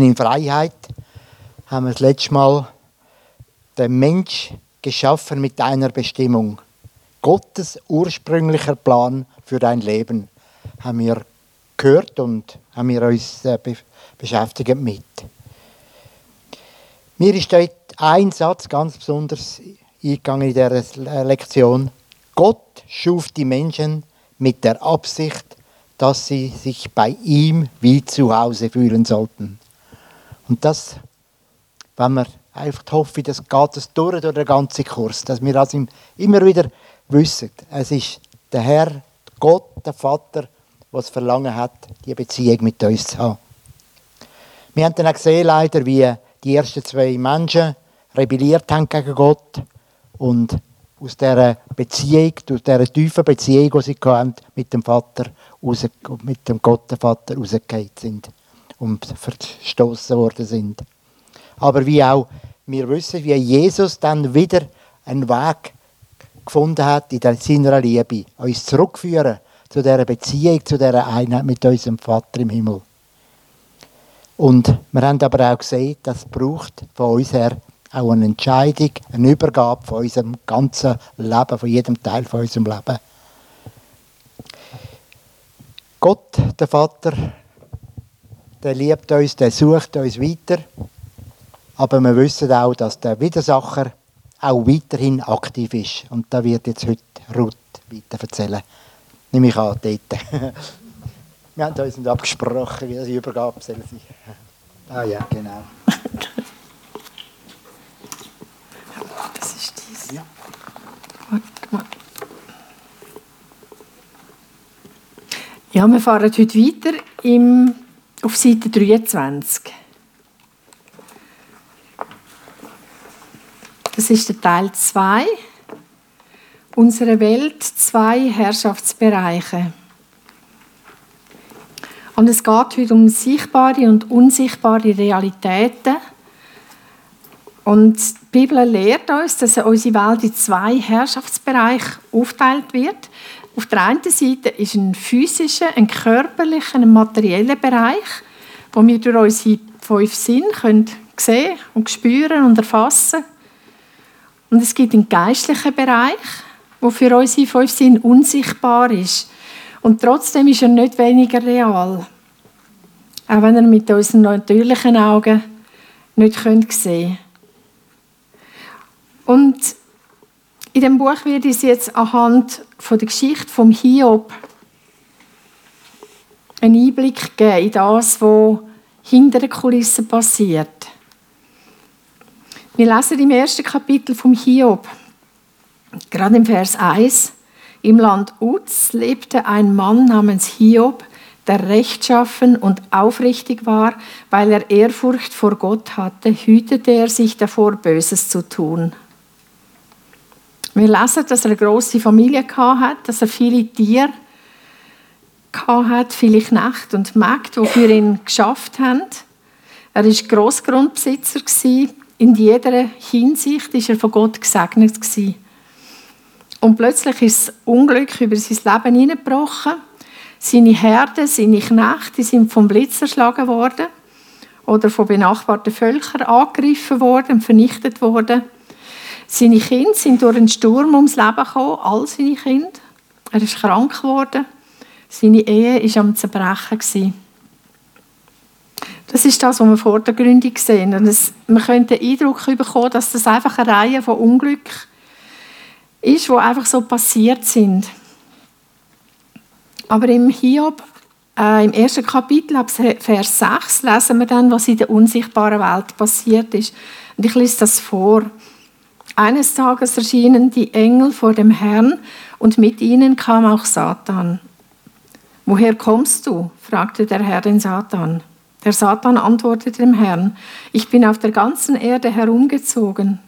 In Freiheit haben wir das letzte Mal den Mensch geschaffen mit einer Bestimmung. Gottes ursprünglicher Plan für dein Leben haben wir gehört und haben wir uns äh, be beschäftigt mit. Mir ist dort ein Satz ganz besonders eingegangen in dieser Lektion. Gott schuf die Menschen mit der Absicht, dass sie sich bei ihm wie zu Hause fühlen sollten. Und das, wenn wir einfach hoffen, das geht es durch, durch den ganzen Kurs, dass wir das immer wieder wissen. Es ist der Herr, Gott, der Vater, was Verlangen hat, die Beziehung mit uns zu haben. Wir haben dann auch gesehen, leider, wie die ersten zwei Menschen rebelliert haben gegen Gott und aus dieser Beziehung, aus dieser tiefen Beziehung, die sie mit dem Vater, mit dem Gott, Vater, rausgefallen sind und verstoßen worden sind. Aber wie auch wir wissen, wie Jesus dann wieder einen Weg gefunden hat in seiner Liebe, uns zurückführen zu dieser Beziehung, zu dieser Einheit mit unserem Vater im Himmel. Und wir haben aber auch gesehen, das braucht von uns her auch eine Entscheidung, eine Übergabe von unserem ganzen Leben, von jedem Teil von unserem Leben. Gott, der Vater, der liebt uns, der sucht uns weiter. Aber wir wissen auch, dass der Widersacher auch weiterhin aktiv ist. Und da wird jetzt heute Ruth weiter erzählen. Nehme ich an, dort. Wir haben uns nicht abgesprochen, wie die Übergabe soll sein. Ah ja, genau. Das ist dies. Ja. Ja, wir fahren heute weiter im, auf Seite 23. Das ist der Teil 2. Unsere Welt, zwei Herrschaftsbereiche. Und es geht heute um sichtbare und unsichtbare Realitäten. Und die Bibel lehrt uns, dass unsere Welt in zwei Herrschaftsbereiche aufteilt wird. Auf der einen Seite ist ein physischer, ein körperlicher, ein materieller Bereich, wo wir durch unsere fünf Sinne können sehen und spüren und erfassen. Und es gibt einen geistlichen Bereich, der für unsere fünf Sinne unsichtbar ist. Und trotzdem ist er nicht weniger real. Auch wenn er mit unseren natürlichen Augen nicht sehen können. Und in dem Buch wird es jetzt anhand von der Geschichte vom Hiob einen Einblick geben in das, was hinter den Kulissen passiert. Wir lesen im ersten Kapitel vom Hiob, gerade im Vers 1. Im Land Uz lebte ein Mann namens Hiob, der rechtschaffen und aufrichtig war, weil er Ehrfurcht vor Gott hatte, hütete er sich davor, Böses zu tun. Wir lesen, dass er eine große Familie hat, dass er viele Tiere hat, viele Knechte und Mägde, die für ihn geschafft haben. Er war Grossgrundbesitzer. In jeder Hinsicht war er von Gott gesegnet. Und plötzlich ist das Unglück über sein Leben hineingebrochen. Seine Herden, seine Knechte sind vom Blitz erschlagen worden oder von benachbarten Völkern angegriffen worden und vernichtet worden. Seine Kinder sind durch einen Sturm ums Leben gekommen, all seine Kinder. Er ist krank geworden. Seine Ehe war am Zerbrechen. Das ist das, was wir vor der Gründung sehen. Und es, man könnte den Eindruck bekommen, dass das einfach eine Reihe von Unglück ist, die einfach so passiert sind. Aber im Hiob, äh, im ersten Kapitel, ab Vers 6, lesen wir dann, was in der unsichtbaren Welt passiert ist. Und ich lese das vor. Eines Tages erschienen die Engel vor dem Herrn und mit ihnen kam auch Satan. Woher kommst du? fragte der Herr den Satan. Der Satan antwortete dem Herrn, ich bin auf der ganzen Erde herumgezogen.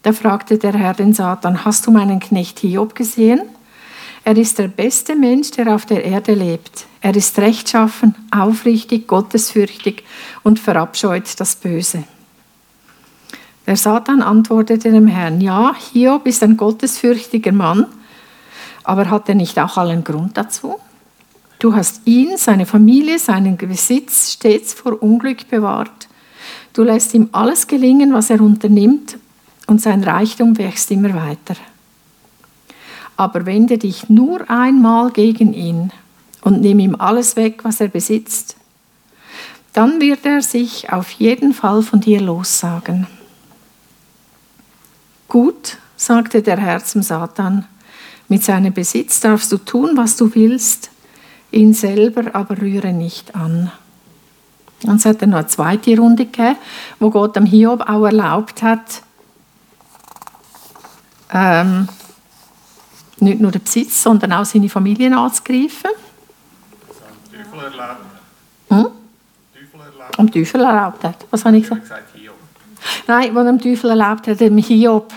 Da fragte der Herr den Satan, hast du meinen Knecht Hiob gesehen? Er ist der beste Mensch, der auf der Erde lebt. Er ist rechtschaffen, aufrichtig, gottesfürchtig und verabscheut das Böse. Der Satan antwortete dem Herrn, ja, Hiob ist ein gottesfürchtiger Mann, aber hat er nicht auch allen Grund dazu? Du hast ihn, seine Familie, seinen Besitz stets vor Unglück bewahrt. Du lässt ihm alles gelingen, was er unternimmt, und sein Reichtum wächst immer weiter. Aber wende dich nur einmal gegen ihn und nimm ihm alles weg, was er besitzt. Dann wird er sich auf jeden Fall von dir lossagen. Gut, sagte der Herr zum Satan, mit seinem Besitz darfst du tun, was du willst, ihn selber aber rühre nicht an. Und es hat dann noch eine zweite Runde gegeben, wo Gott dem Hiob auch erlaubt hat, ähm, nicht nur den Besitz, sondern auch seine Familie anzugreifen. Teufel erlaubt. Hm? Teufel erlaubt. Am Teufel erlaubt hat. Was habe ich gesagt? Nein, was dem Teufel erlaubt hat, dem Hiob.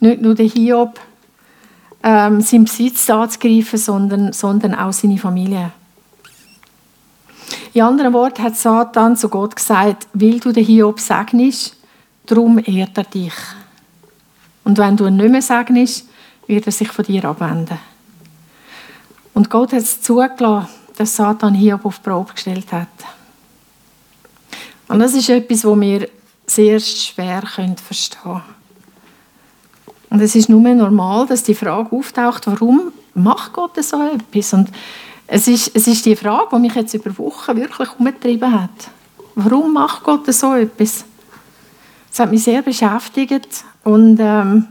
Nicht nur der Hiob, ähm, seinen Besitz anzugreifen, sondern, sondern auch seine Familie. In anderen Worten hat Satan zu Gott gesagt, will du den Hiob segnest, darum ehrt er dich. Und wenn du ihn nicht mehr segnest, wird er sich von dir abwenden. Und Gott hat es zugelassen, dass Satan Hiob auf die Probe gestellt hat. Und das ist etwas, wo wir sehr schwer verstehen können. Und es ist nur normal, dass die Frage auftaucht, warum macht Gott so etwas? Und es ist, es ist die Frage, die mich jetzt über Wochen wirklich umgetrieben hat. Warum macht Gott so etwas? Das hat mich sehr beschäftigt und ähm,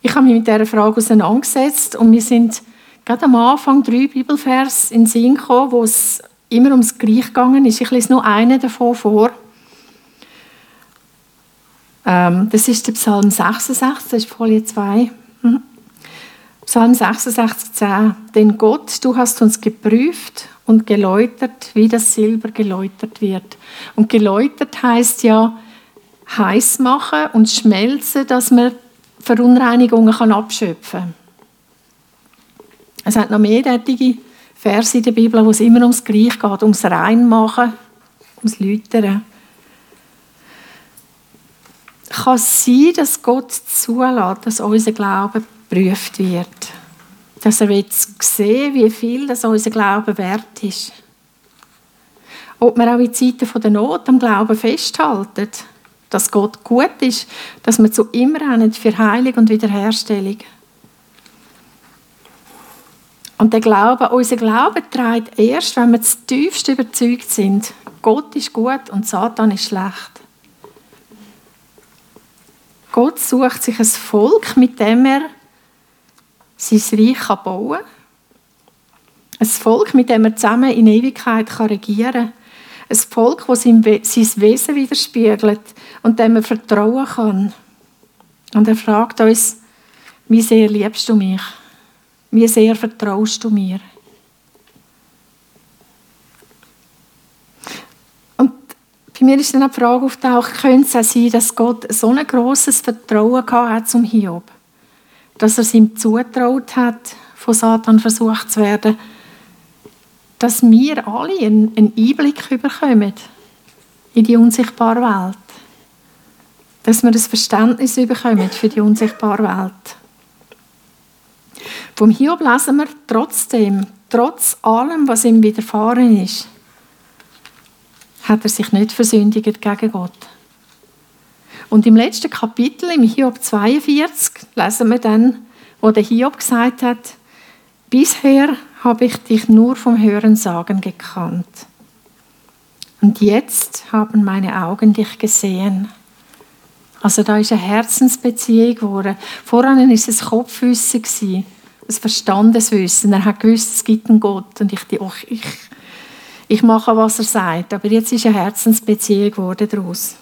ich habe mich mit dieser Frage auseinandergesetzt und wir sind gerade am Anfang drei Bibelvers in den Sinn gekommen, wo es immer ums Gleich gegangen ist. Ich lese nur einen davon vor. Ähm, das ist der Psalm 66, das ist Folie 2. Mhm. Psalm 66, 10. Denn Gott, du hast uns geprüft und geläutert, wie das Silber geläutert wird. Und geläutert heißt ja heiß machen und schmelzen, dass man Verunreinigungen kann abschöpfen kann. Es hat noch mehr derartige Verse in der Bibel, wo es immer ums Gleiche geht, ums Reinmachen, ums Läutern. Kann es sein, dass Gott zulässt, dass unser Glaube geprüft wird? Dass er will sehen wie viel das unser Glaube wert ist? Ob wir auch in Zeiten der Not am Glauben festhalten, dass Gott gut ist, dass wir zu ihm rennen für Heilung und Wiederherstellung. Und der Glaube, unser Glaube trägt erst, wenn wir zutiefst überzeugt sind, Gott ist gut und Satan ist schlecht. Gott sucht sich ein Volk, mit dem er sein Reich bauen kann. Ein Volk, mit dem er zusammen in Ewigkeit regieren kann. Ein Volk, das sein Wesen widerspiegelt und dem er vertrauen kann. Und er fragt uns, wie sehr liebst du mich? Wie sehr vertraust du mir? Und bei mir ist dann die Frage auftaucht, könnte es auch sein, dass Gott so ein grosses Vertrauen hat zum Hiob, dass er es ihm zutraut hat, von Satan versucht zu werden, dass wir alle einen Einblick bekommen in die unsichtbare Welt. Dass wir das Verständnis bekommen für die unsichtbare Welt. Vom Hiob lesen wir trotzdem, trotz allem, was ihm widerfahren ist, hat er sich nicht versündigt gegen Gott. Und im letzten Kapitel, im Hiob 42, lesen wir dann, wo der Hiob gesagt hat, bisher habe ich dich nur vom Hörensagen gekannt. Und jetzt haben meine Augen dich gesehen. Also da ist eine Herzensbeziehung geworden. Vorher war es ein Kopfwissen, ein Verstandeswissen. Er hat gewusst, es gibt einen Gott und ich, ich, ich mache, was er sagt. Aber jetzt ist eine Herzensbeziehung geworden daraus.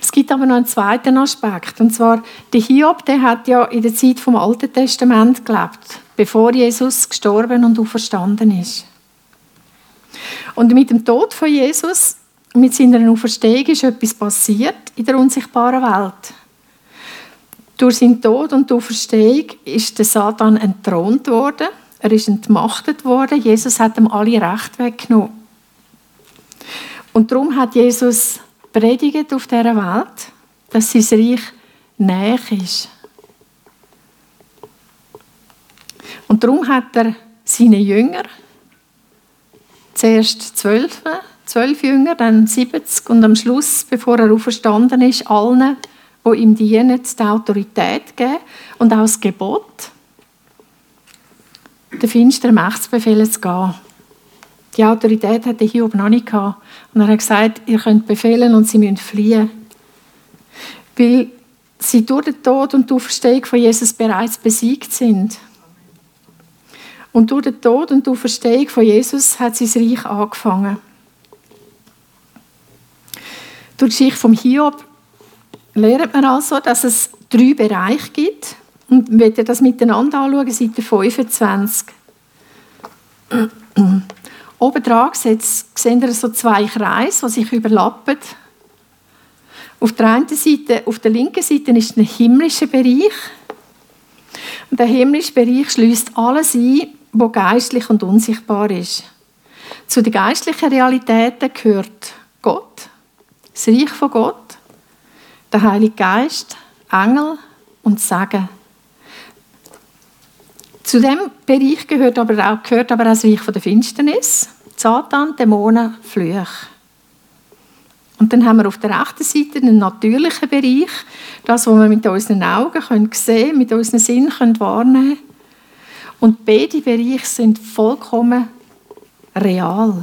Es gibt aber noch einen zweiten Aspekt. Und zwar, der Hiob, der hat ja in der Zeit vom Alten Testament gelebt, bevor Jesus gestorben und auferstanden ist. Und mit dem Tod von Jesus, mit seiner Auferstehung, ist etwas passiert in der unsichtbaren Welt. Durch seinen Tod und die Auferstehung ist der Satan entthront worden. Er ist entmachtet worden. Jesus hat ihm alle Rechte weggenommen. Und darum hat Jesus predigt auf dieser Welt, dass sein Reich näher ist. Und darum hat er seine Jünger, zuerst zwölf, zwölf Jünger, dann 70 und am Schluss, bevor er auferstanden ist, allen, die ihm dienen, die Autorität geben und auch das Gebot, den finsteren Machtsbefehlen zu gehen. Die Autorität hatte Hiob noch nicht gehabt. Und er hat gesagt, ihr könnt befehlen und sie müssen fliehen. Weil sie durch den Tod und die Auferstehung von Jesus bereits besiegt sind. Und durch den Tod und die Auferstehung von Jesus hat sein Reich angefangen. Durch die Geschichte vom Hiob lernt man also, dass es drei Bereiche gibt. Und wenn ihr das miteinander anschauen, Seite 25. Oben dran sehen ihr so zwei Kreise, die sich überlappen. Auf der einen Seite, auf der linken Seite ist der himmlische Bereich. Und der himmlische Bereich schließt alles ein, was geistlich und unsichtbar ist. Zu den geistlichen Realitäten gehört Gott, das Reich von Gott, der Heilige Geist, Engel und Segen. Zu dem Bereich gehört aber auch, gehört aber auch das Reich der Finsternis, Satan, Dämonen, Flüche. Und dann haben wir auf der rechten Seite den natürlichen Bereich, das, was wir mit unseren Augen können sehen mit unseren Sinnen können wahrnehmen können. Und beide Bereiche sind vollkommen real.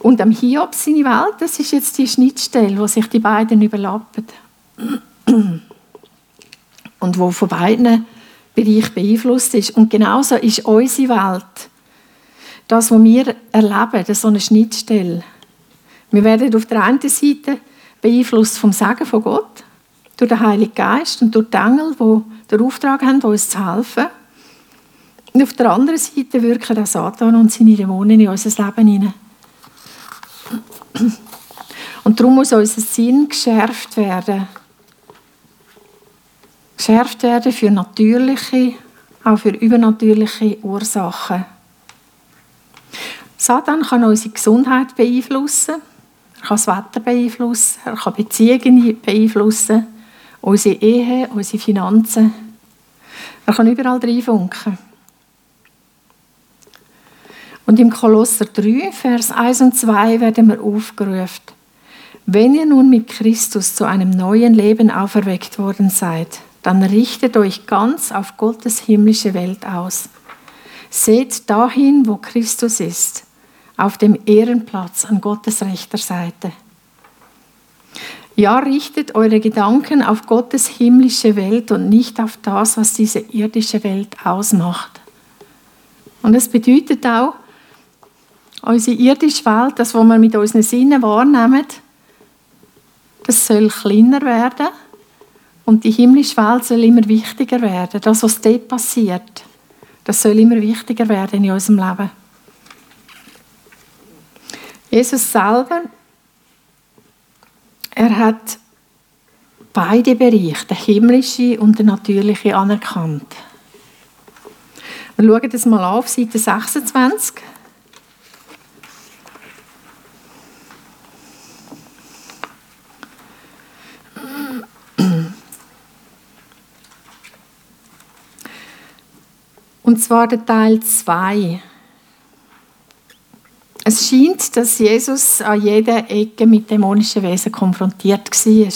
Und am Hiob seine Welt, das ist jetzt die Schnittstelle, wo sich die beiden überlappen. Und wo von beiden Bereich beeinflusst ist. Und genauso ist unsere Welt, das, was wir erleben, so eine Schnittstelle. Wir werden auf der einen Seite beeinflusst vom Segen von Gott, durch den Heiligen Geist und durch die Engel, die den Auftrag haben, uns zu helfen. Und auf der anderen Seite wirken auch Satan und seine Dämonen in unser Leben hinein. Und darum muss unser Sinn geschärft werden geschärft werden für natürliche, auch für übernatürliche Ursachen. Satan kann unsere Gesundheit beeinflussen, er kann das Wetter beeinflussen, er kann Beziehungen beeinflussen, unsere Ehe, unsere Finanzen. Er kann überall reinfunken. Und im Kolosser 3, Vers 1 und 2 werden wir aufgerufen. Wenn ihr nun mit Christus zu einem neuen Leben auferweckt worden seid, dann richtet euch ganz auf Gottes himmlische Welt aus. Seht dahin, wo Christus ist, auf dem Ehrenplatz an Gottes rechter Seite. Ja, richtet eure Gedanken auf Gottes himmlische Welt und nicht auf das, was diese irdische Welt ausmacht. Und das bedeutet auch, unsere irdische Welt, das, was wir mit unseren Sinnen wahrnehmen, das soll kleiner werden und die himmlische Welt soll immer wichtiger werden. Das, was dort passiert, das soll immer wichtiger werden in unserem Leben. Jesus selber, er hat beide Bereiche, den himmlischen und den natürlichen, anerkannt. Wir schauen das mal auf, Seite 26. Und zwar der Teil 2. Es scheint, dass Jesus an jeder Ecke mit dämonischen Wesen konfrontiert war.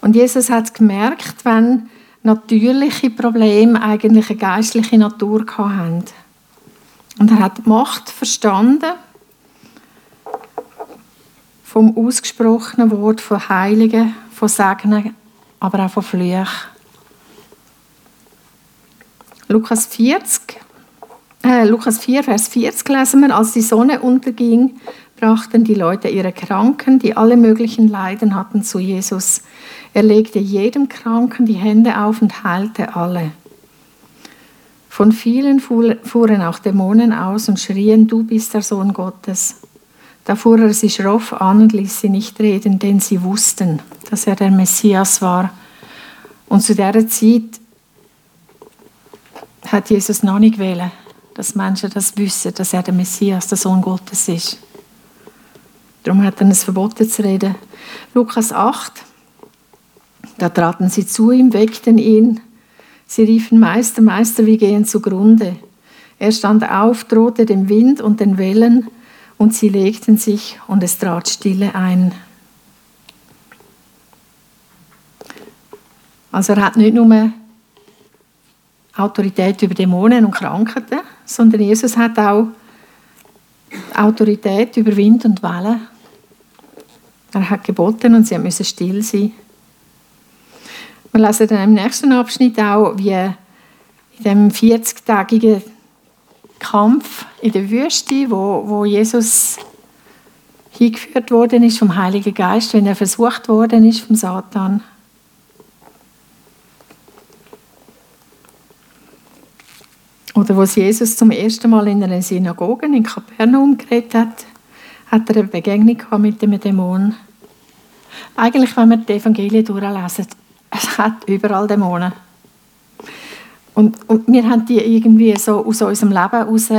Und Jesus hat gemerkt, wenn natürliche Probleme eigentlich eine geistliche Natur haben. Und er hat die Macht verstanden vom ausgesprochenen Wort von Heiligen, von Segnen, aber auch von Flüchen. Lukas 40, äh, Lukas 4, Vers 40 lesen wir, als die Sonne unterging, brachten die Leute ihre Kranken, die alle möglichen Leiden hatten, zu Jesus. Er legte jedem Kranken die Hände auf und heilte alle. Von vielen fuhren auch Dämonen aus und schrien, du bist der Sohn Gottes. Da fuhr er sie schroff an und ließ sie nicht reden, denn sie wussten, dass er der Messias war. Und zu der Zeit hat Jesus noch nicht wählen, dass Menschen das wissen, dass er der Messias, der Sohn Gottes ist. Darum hat er es verboten zu reden. Lukas 8, da traten sie zu ihm, weckten ihn. Sie riefen Meister, Meister, wir gehen zugrunde. Er stand auf, drohte dem Wind und den Wellen, und sie legten sich, und es trat Stille ein. Also er hat nicht nur Autorität über Dämonen und Krankheiten, sondern Jesus hat auch Autorität über Wind und Wellen. Er hat geboten und sie müssen still sein. Wir lesen dann im nächsten Abschnitt auch, wie in dem 40-tägigen Kampf in der Wüste, wo, wo Jesus hingeführt worden ist vom Heiligen Geist, wenn er versucht worden ist vom Satan. Oder wo Jesus zum ersten Mal in einer Synagoge in Kapernaum geredet hat, hat er eine Begegnung mit dem Dämon. Eigentlich, wenn wir die Evangelien durchlesen, es hat überall Dämonen. Und, und wir haben die irgendwie so aus unserem Leben heraus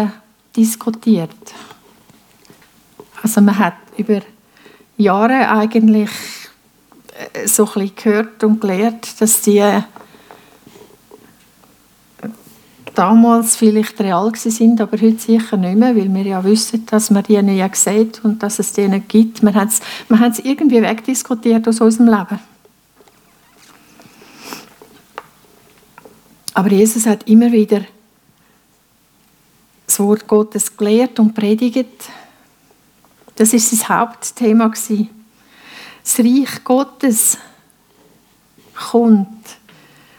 diskutiert. Also man hat über Jahre eigentlich äh, so ein bisschen gehört und gelernt, dass die damals vielleicht real sind, aber heute sicher nicht mehr, weil wir ja wissen, dass man die nicht sieht und dass es die nicht gibt. Man hat es man irgendwie wegdiskutiert aus unserem Leben. Aber Jesus hat immer wieder das Wort Gottes gelehrt und predigt. Das ist sein Hauptthema Das Reich Gottes kommt.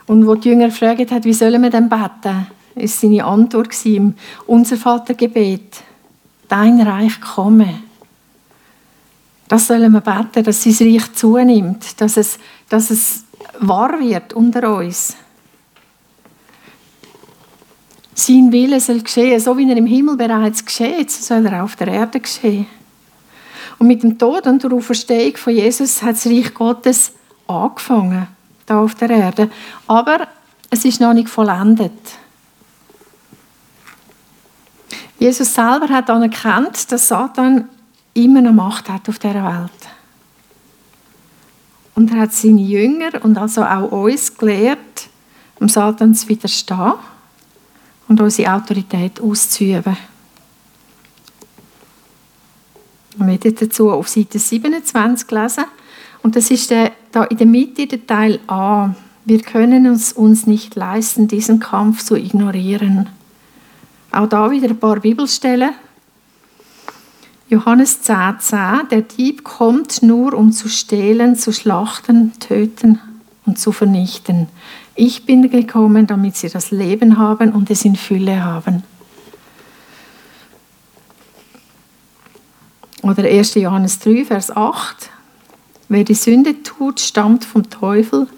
Und wo die Jünger gefragt hat, wie sollen wir denn beten, ist seine Antwort im Unser Vatergebet: Dein Reich komme. Das sollen wir beten, dass sein Reich zunimmt, dass es, dass es wahr wird unter uns. Sein Wille soll geschehen, so wie er im Himmel bereits geschieht, so soll er auf der Erde geschehen. Und mit dem Tod und der Auferstehung von Jesus hat das Reich Gottes angefangen, da auf der Erde. Aber es ist noch nicht vollendet. Jesus selber hat anerkannt, dass Satan immer eine Macht hat auf der Welt. Und er hat seine Jünger und also auch uns gelehrt, um Satan zu widerstehen und unsere Autorität auszuüben. Wir werden dazu auf Seite 27 lesen. Und das ist der, da in der Mitte der Teil A. Wir können es uns nicht leisten, diesen Kampf zu ignorieren. Auch da wieder ein paar Bibelstellen. Johannes 10, 10. Der Dieb kommt nur, um zu stehlen, zu schlachten, töten und zu vernichten. Ich bin gekommen, damit sie das Leben haben und es in Fülle haben. Oder 1. Johannes 3, Vers 8. Wer die Sünde tut, stammt vom Teufel,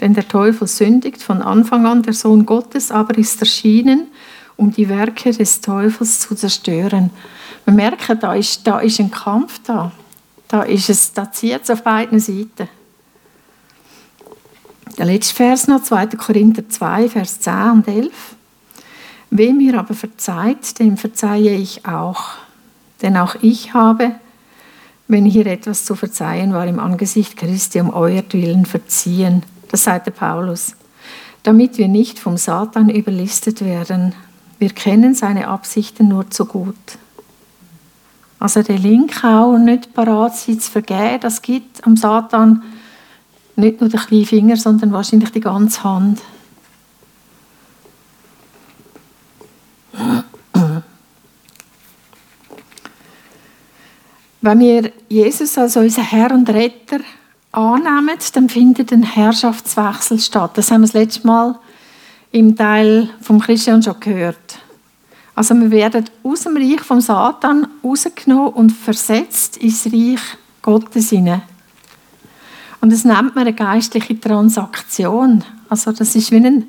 denn der Teufel sündigt von Anfang an, der Sohn Gottes aber ist erschienen, um die Werke des Teufels zu zerstören. Wir merken, da ist, da ist ein Kampf da. Da, ist es, da zieht es auf beiden Seiten. Der letzte Vers noch, 2. Korinther 2, Vers 10 und 11. Wem ihr aber verzeiht, dem verzeihe ich auch. Denn auch ich habe, wenn hier etwas zu verzeihen war, im Angesicht Christi um euertwillen verziehen. Das sagt der Paulus. Damit wir nicht vom Satan überlistet werden. Wir kennen seine Absichten nur zu gut. Also der Link auch nicht parat sein zu vergeben, das gibt am Satan nicht nur den kleinen Finger, sondern wahrscheinlich die ganze Hand. Wenn wir Jesus als unseren Herr und Retter annehmen, dann findet ein Herrschaftswechsel statt. Das haben wir das letzte Mal im Teil vom Christian schon gehört. Also wir werden aus dem Reich vom Satan rausgenommen und versetzt ins Reich Gottes hinein. Und das nennt man eine geistliche Transaktion. Also das ist wie ein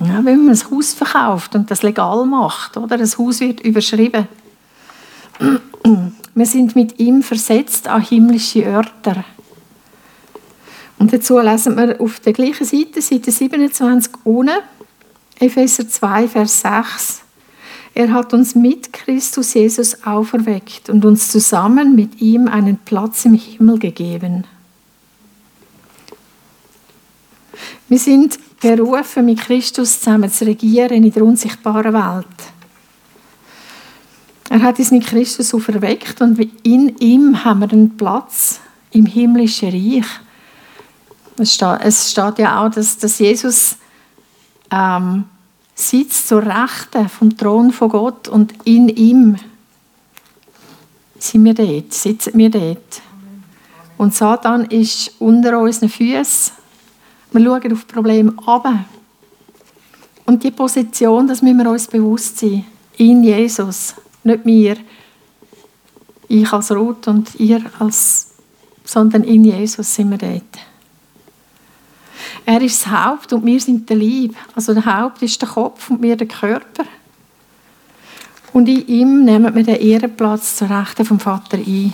ja, wenn man ein Haus verkauft und das legal macht, oder? Das Haus wird überschrieben. Wir sind mit ihm versetzt an himmlische Örter. Und dazu lesen wir auf der gleichen Seite, Seite 27 unten, Epheser 2, Vers 6. Er hat uns mit Christus Jesus auferweckt und uns zusammen mit ihm einen Platz im Himmel gegeben. Wir sind berufen, mit Christus zusammen zu regieren in der unsichtbaren Welt. Er hat uns mit Christus auferweckt und in ihm haben wir einen Platz im himmlischen Reich. Es steht, es steht ja auch, dass, dass Jesus ähm, sitzt zur Rechten vom Thron von Gott und in ihm sind wir dort, sitzen wir dort. Und Satan ist unter unseren Füßen. Wir schauen auf Probleme ab. Und die Position, das müssen wir uns bewusst sein. In Jesus, nicht mir. Ich als Ruth und ihr als, sondern in Jesus sind wir dort. Er ist das Haupt und wir sind der Leib. Also der Haupt ist der Kopf und wir der Körper. Und in ihm nehmen wir den Ehrenplatz zur Rechten vom Vater ein.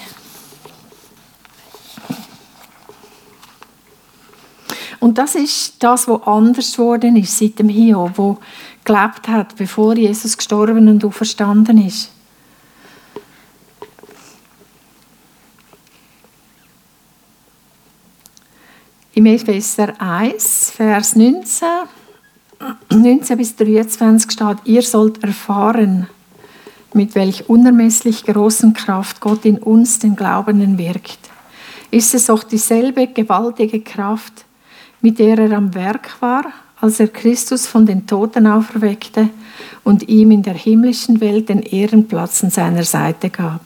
Und das ist das, was anders geworden ist seit dem Hiob, wo gelebt hat, bevor Jesus gestorben und auferstanden ist. Im Epheser 1, Vers 19, 19 bis 23 steht, ihr sollt erfahren, mit welch unermesslich großen Kraft Gott in uns, den Glaubenden, wirkt. Ist es auch dieselbe gewaltige Kraft, mit der er am Werk war, als er Christus von den Toten auferweckte und ihm in der himmlischen Welt den Ehrenplatz an seiner Seite gab.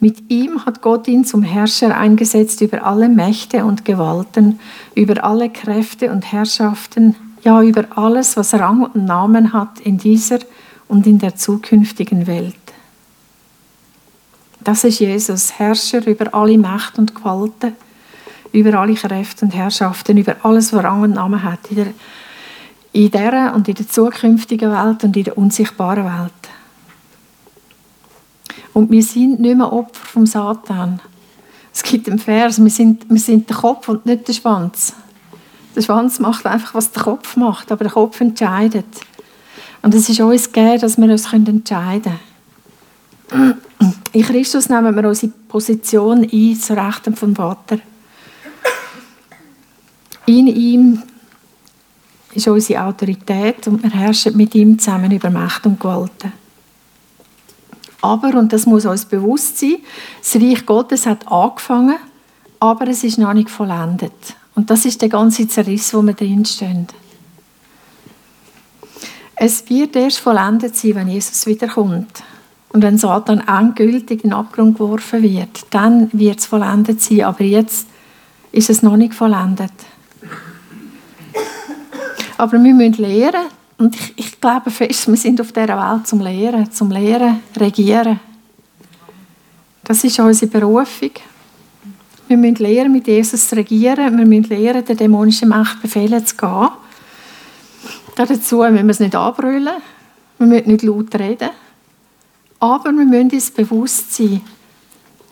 Mit ihm hat Gott ihn zum Herrscher eingesetzt über alle Mächte und Gewalten, über alle Kräfte und Herrschaften, ja über alles, was Rang und Namen hat in dieser und in der zukünftigen Welt. Das ist Jesus, Herrscher über alle Macht und Gewalten, über alle Kräfte und Herrschaften, über alles, was Rang und Namen hat, in in dieser und in der zukünftigen Welt und in der unsichtbaren Welt. Und wir sind nicht mehr Opfer vom Satan. Es gibt einen Vers, wir sind, wir sind der Kopf und nicht der Schwanz. Der Schwanz macht einfach, was der Kopf macht, aber der Kopf entscheidet. Und es ist uns gegeben, dass wir uns entscheiden können. In Christus nehmen wir unsere Position ein, zu Rechten vom Vater. In ihm ist unsere Autorität und wir herrschen mit ihm zusammen über Macht und Gewalten. Aber, und das muss uns bewusst sein, das Reich Gottes hat angefangen, aber es ist noch nicht vollendet. Und das ist der ganze Zerriss, wo wir drinstehen. Es wird erst vollendet sein, wenn Jesus wiederkommt. Und wenn Satan endgültig in den Abgrund geworfen wird, dann wird es vollendet sein. Aber jetzt ist es noch nicht vollendet. Aber wir müssen lernen, und ich, ich glaube fest, wir sind auf dieser Welt zum Lehren, zum Lehren, regieren. Das ist unsere Berufung. Wir müssen lernen, mit Jesus zu regieren. Wir müssen lernen, der dämonischen Macht Befehle zu gehen. Dazu müssen wir es nicht anbrüllen. Wir müssen nicht laut reden. Aber wir müssen uns bewusst sein,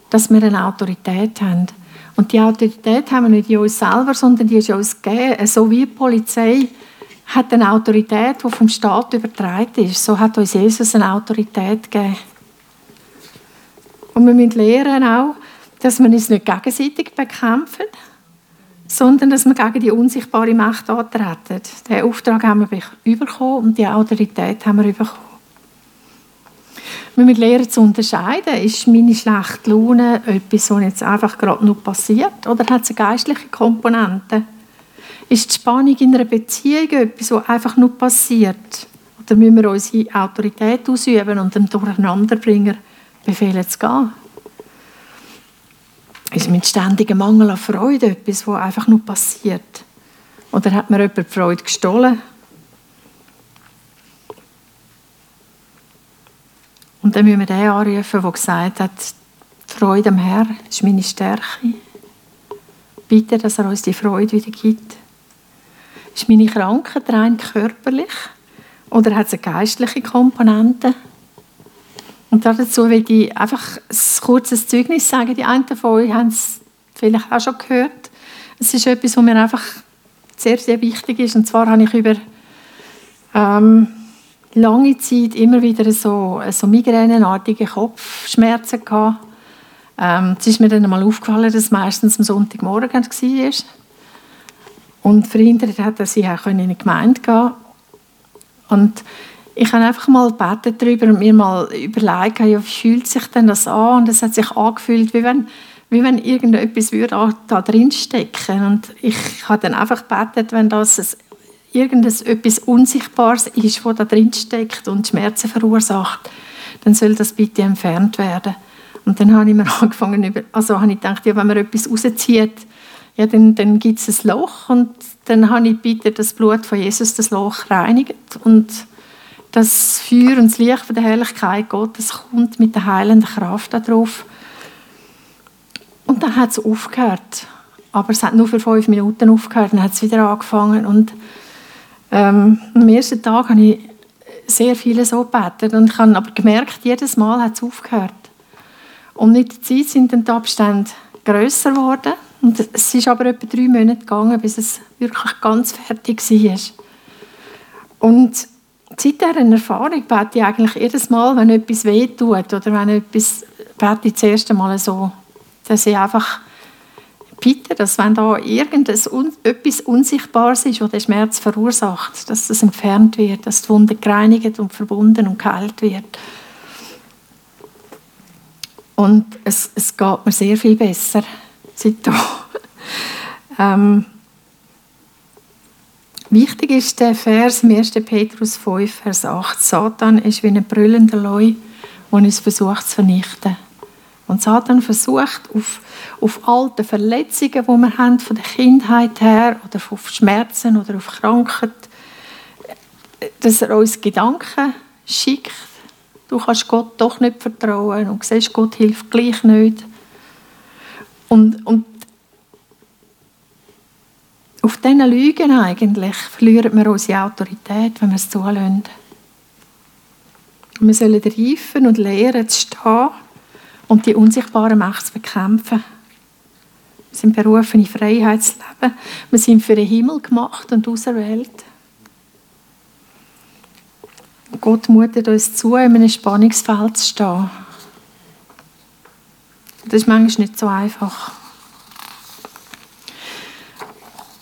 dass wir eine Autorität haben. Und die Autorität haben wir nicht in uns selber, sondern die ist uns gegeben. So wie die Polizei hat eine Autorität, die vom Staat übertragen ist. So hat uns Jesus eine Autorität gegeben. Und wir müssen lernen auch, dass wir uns nicht gegenseitig bekämpfen, sondern dass wir gegen die unsichtbare Macht antreten. Den Auftrag haben wir bekommen und die Autorität haben wir bekommen. Wir müssen lernen zu unterscheiden, ist meine schlechte Laune etwas, was jetzt einfach gerade nur passiert, oder hat es eine geistliche Komponente? Ist die Spannung in einer Beziehung etwas, was einfach nur passiert? Oder müssen wir unsere Autorität ausüben und dem Durcheinanderbringer befehlen zu gehen? Ist mit ständigem Mangel an Freude etwas, was einfach nur passiert? Oder hat mir jemand die Freude gestohlen? Und dann müssen wir den anrufen, der gesagt hat, die Freude am Herrn ist meine Stärke. Bitte, dass er uns die Freude wieder gibt. Ist meine Krankheit rein körperlich oder hat es eine geistliche Komponente? Und dazu will ich einfach ein kurzes Zeugnis sagen. Die einen von euch haben es vielleicht auch schon gehört. Es ist etwas, was mir einfach sehr, sehr wichtig ist. Und zwar habe ich über ähm, lange Zeit immer wieder so, so migränenartige Kopfschmerzen gehabt. Ähm, es ist mir dann einmal aufgefallen, dass es meistens am Sonntagmorgen war. Und verhindert hat, dass ich auch in eine Gemeinde gehen konnte. Und ich habe einfach mal gebetet darüber und mir mal überlegt, wie fühlt sich denn das an? Und es hat sich angefühlt, wie wenn, wie wenn irgendetwas würde da drin stecken. Und ich habe dann einfach gebetet, wenn das irgendetwas Unsichtbares ist, das da drin steckt und Schmerzen verursacht, dann soll das bitte entfernt werden. Und dann habe ich mir angefangen, also habe ich gedacht, ja, wenn man etwas rauszieht, ja, dann, dann gibt es ein Loch und dann habe ich bitte das Blut von Jesus das Loch reinigt und das Feuer und das Licht von der Herrlichkeit Gottes kommt mit der heilenden Kraft darauf. Und dann hat es aufgehört. Aber es hat nur für fünf Minuten aufgehört, dann hat es wieder angefangen. Und ähm, am ersten Tag habe ich sehr viele so gebetet und ich habe aber gemerkt, jedes Mal hat es aufgehört. Und mit der Zeit sind dann die Abstände grösser geworden. Und es ist aber etwa drei Monate gegangen, bis es wirklich ganz fertig war. Und seit dieser Erfahrung bete ich eigentlich jedes Mal, wenn etwas wehtut oder wenn etwas, bete ich das erste Mal so, dass ich einfach bitte, dass wenn da irgendetwas Unsichtbares ist, das den Schmerz verursacht, dass das entfernt wird, dass die Wunde gereinigt und verbunden und geheilt wird. Und es, es geht mir sehr viel besser seitdem. ähm, Wichtig ist der Vers im 1. Petrus 5, Vers 8. Satan ist wie ein brüllender Leu, der uns versucht zu vernichten. Und Satan versucht, auf, auf alte Verletzungen, die wir haben, von der Kindheit her, oder auf Schmerzen oder auf Krankheit, dass er uns Gedanken schickt. Du kannst Gott doch nicht vertrauen und siehst, Gott hilft gleich nicht. Und, und auf diesen Lügen eigentlich verlieren wir unsere Autorität, wenn wir es zulassen. Wir sollen reifen und lernen zu stehen und die unsichtbare Macht zu bekämpfen. Wir sind berufen, in Freiheit zu leben. Wir sind für den Himmel gemacht und auserwählt. Gott mutet uns zu, in einem Spannungsfeld zu stehen. Das ist manchmal nicht so einfach.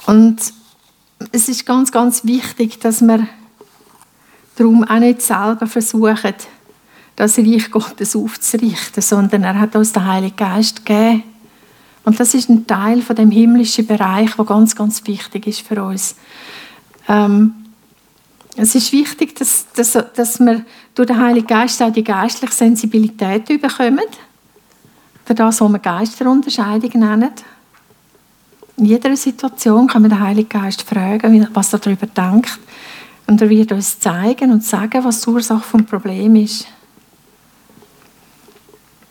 Und es ist ganz, ganz wichtig, dass wir darum auch nicht selber versuchen, das Reich Gottes aufzurichten, sondern er hat uns den Heiligen Geist gegeben. Und das ist ein Teil von dem himmlischen Bereich, der ganz, ganz wichtig ist für uns. Ähm, es ist wichtig, dass, dass, dass wir durch den Heiligen Geist auch die geistliche Sensibilität bekommen. Das, was wir Geisterunterscheidung nennen. In jeder Situation kann man den Heiligen Geist fragen, was er darüber denkt. Und er wird uns zeigen und sagen, was die Ursache des Problems ist.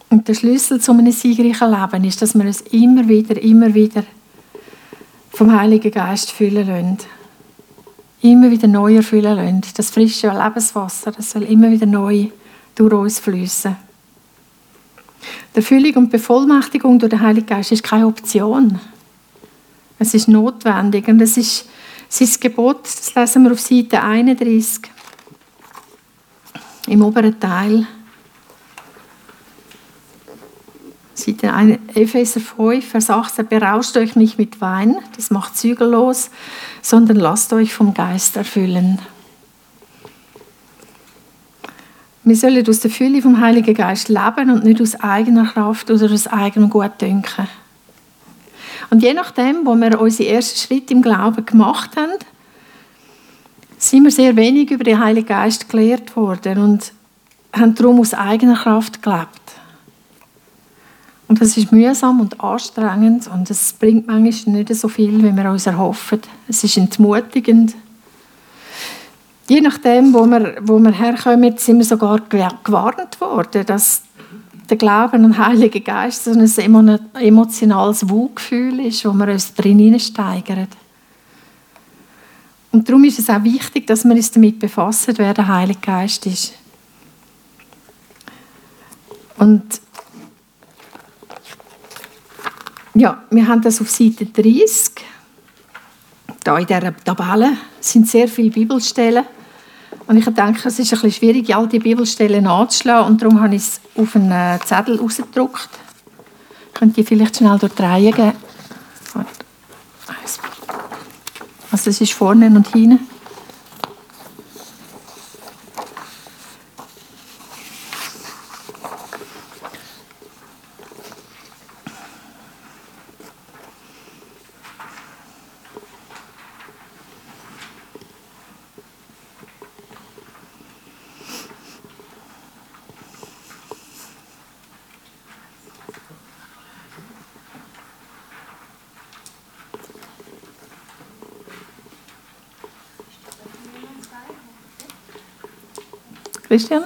Und der Schlüssel zu einem siegreichen Leben ist, dass wir uns immer wieder, immer wieder vom Heiligen Geist füllen lassen. Immer wieder neu erfüllen lassen. Das frische Lebenswasser, das soll immer wieder neu durch uns fließen. Die Erfüllung und Bevollmächtigung durch den Heiligen Geist ist keine Option. Es ist notwendig und es ist sein Gebot, das lesen wir auf Seite 31 im oberen Teil. Seite 1, Epheser 5, Vers 18, berauscht euch nicht mit Wein, das macht zügellos, sondern lasst euch vom Geist erfüllen. Wir sollen aus der Fülle vom Heiligen Geist leben und nicht aus eigener Kraft oder aus eigenem Gutdünken. Und je nachdem, wo wir unsere ersten Schritte im Glauben gemacht haben, sind wir sehr wenig über den Heiligen Geist gelehrt worden und haben darum aus eigener Kraft gelebt. Und das ist mühsam und anstrengend und es bringt manchmal nicht so viel, wie wir uns erhoffen. Es ist entmutigend. Je nachdem, wo wir, wo wir herkommen, sind wir sogar gewarnt worden, dass der Glaube an den Heiligen Geist so ein emotionales Wohlgefühl ist, wo wir uns drin steigern. Und darum ist es auch wichtig, dass wir uns damit befassen, wer der Heilige Geist ist. Und ja, wir haben das auf Seite 30. Da in dieser Tabelle sind sehr viele Bibelstellen. Und ich denke, es ist ein bisschen schwierig, all die Bibelstellen anzuschlagen. Und darum habe ich es auf einen äh, Zettel ausgedruckt. Könnt ihr vielleicht schnell Reihe gehen? Also es ist vorne und hinten. Christian?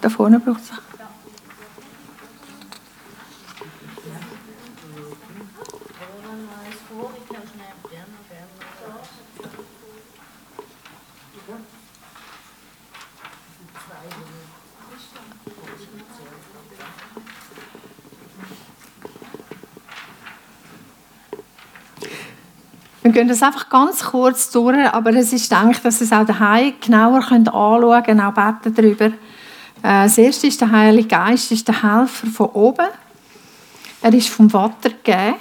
Da vorne braucht es. Wir gehen das einfach ganz kurz durch, aber es ist gedacht, dass es auch daheim genauer könnt anschauen könnt, auch beten darüber. Äh, das erste ist der Heilige Geist, ist der Helfer von oben. Er ist vom Vater gegeben.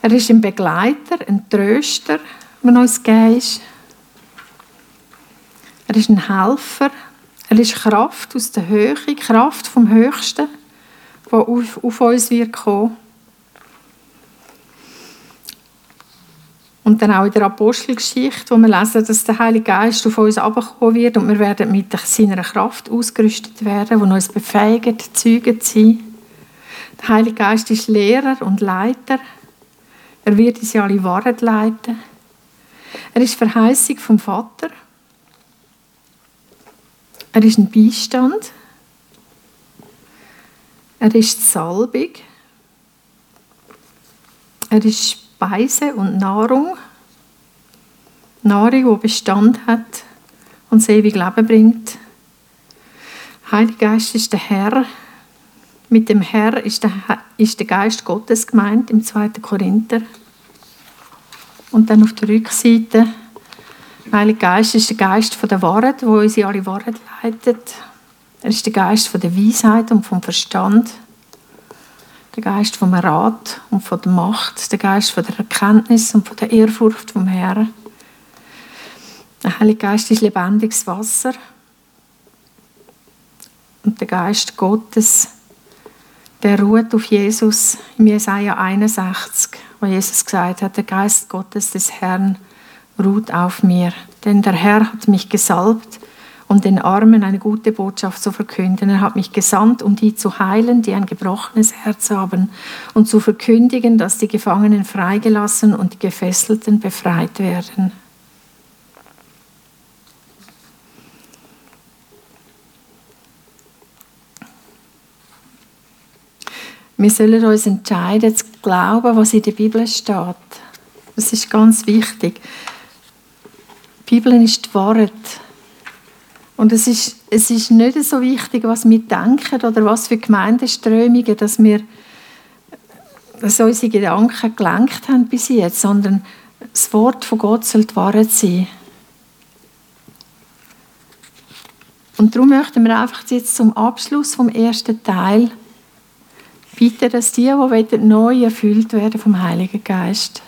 Er ist ein Begleiter, ein Tröster, der uns gegeben ist. Er ist ein Helfer. Er ist Kraft aus der Höhe, Kraft vom Höchsten, die auf, auf uns wird kommen. Und dann auch in der Apostelgeschichte, wo wir lesen, dass der Heilige Geist auf uns abkommen wird und wir werden mit seiner Kraft ausgerüstet werden, die uns befähigt, Zeugen zu sein. Der Heilige Geist ist Lehrer und Leiter. Er wird uns ja alle Wahrheit leiten. Er ist Verheißung vom Vater. Er ist ein Beistand. Er ist Salbung. Er ist Speise und Nahrung. Nahrung, die Bestand hat und das ewige Leben bringt. Heiliger Geist ist der Herr. Mit dem Herr ist der, ist der Geist Gottes gemeint im 2. Korinther. Und dann auf der Rückseite, Heiliger Geist ist der Geist von der Wahrheit, wo uns alle Wahrheit leitet. Er ist der Geist von der Weisheit und vom Verstand der Geist vom Rat und von der Macht, der Geist von der Erkenntnis und von der Ehrfurcht vom Herrn. Der Heilige Geist ist lebendiges Wasser und der Geist Gottes, der ruht auf Jesus im Jesaja 61, wo Jesus gesagt hat, der Geist Gottes des Herrn ruht auf mir, denn der Herr hat mich gesalbt, um den Armen eine gute Botschaft zu verkünden. Er hat mich gesandt, um die zu heilen, die ein gebrochenes Herz haben, und zu verkündigen, dass die Gefangenen freigelassen und die Gefesselten befreit werden. Wir sollen uns entscheiden, zu glauben, was in der Bibel steht. Das ist ganz wichtig. Die Bibel ist die Wahrheit. Und es ist, es ist nicht so wichtig, was wir denken oder was für Gemeindeströmungen, dass wir dass unsere Gedanken gelenkt haben bis jetzt, sondern das Wort von Gott soll Wahrheit sein. Und darum möchten wir einfach jetzt zum Abschluss vom ersten Teil bitten, dass die, die neu erfüllt werden vom Heiligen Geist,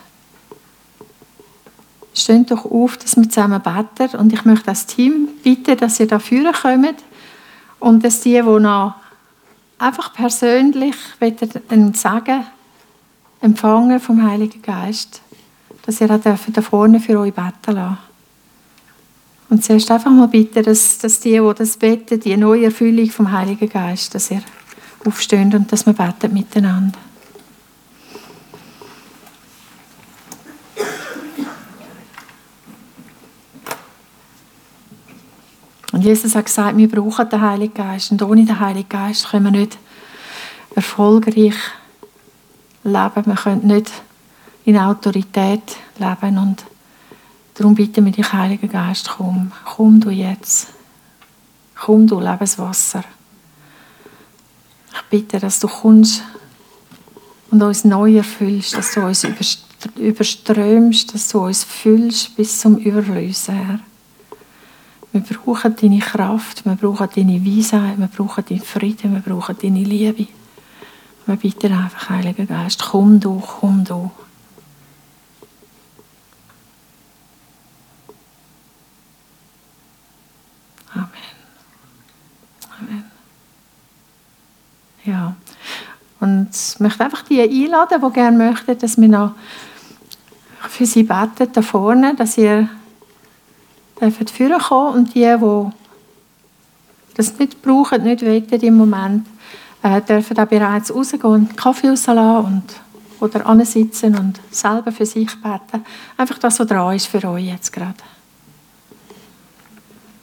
Steht doch auf, dass wir zusammen beten. Und ich möchte das Team bitten, dass ihr da führen kommt und dass die, die noch einfach persönlich einen Sagen empfangen vom Heiligen Geist, dass ihr auch da vorne für euch beten lassen. Und zuerst einfach mal bitten, dass, dass die, die das beten, die neue Erfüllung vom Heiligen Geist, dass ihr aufsteht und dass wir beten miteinander. Und Jesus hat gesagt, wir brauchen den Heiligen Geist. Und ohne den Heiligen Geist können wir nicht erfolgreich leben. Wir können nicht in Autorität leben. Und darum bitten wir dich, Heiliger Geist, komm. Komm du jetzt. Komm du, Lebenswasser. Ich bitte, dass du kommst und uns neu erfüllst, dass du uns überströmst, dass du uns füllst bis zum Überlösen, Herr. Wir brauchen deine Kraft, wir brauchen deine Weisheit, wir brauchen deinen Frieden, wir brauchen deine Liebe. Wir bitten einfach, Heiliger Geist, komm du, komm du. Amen. Amen. Ja. Und ich möchte einfach die einladen, die gerne möchten, dass wir noch für sie beten da vorne, dass ihr dürft führen kommen und die, die das nicht brauchen, nicht wollen im Moment, äh, dürfen auch bereits rausgehen und Kaffee rauslassen und oder sitzen und selber für sich beten. Einfach das, was dran ist für euch jetzt gerade.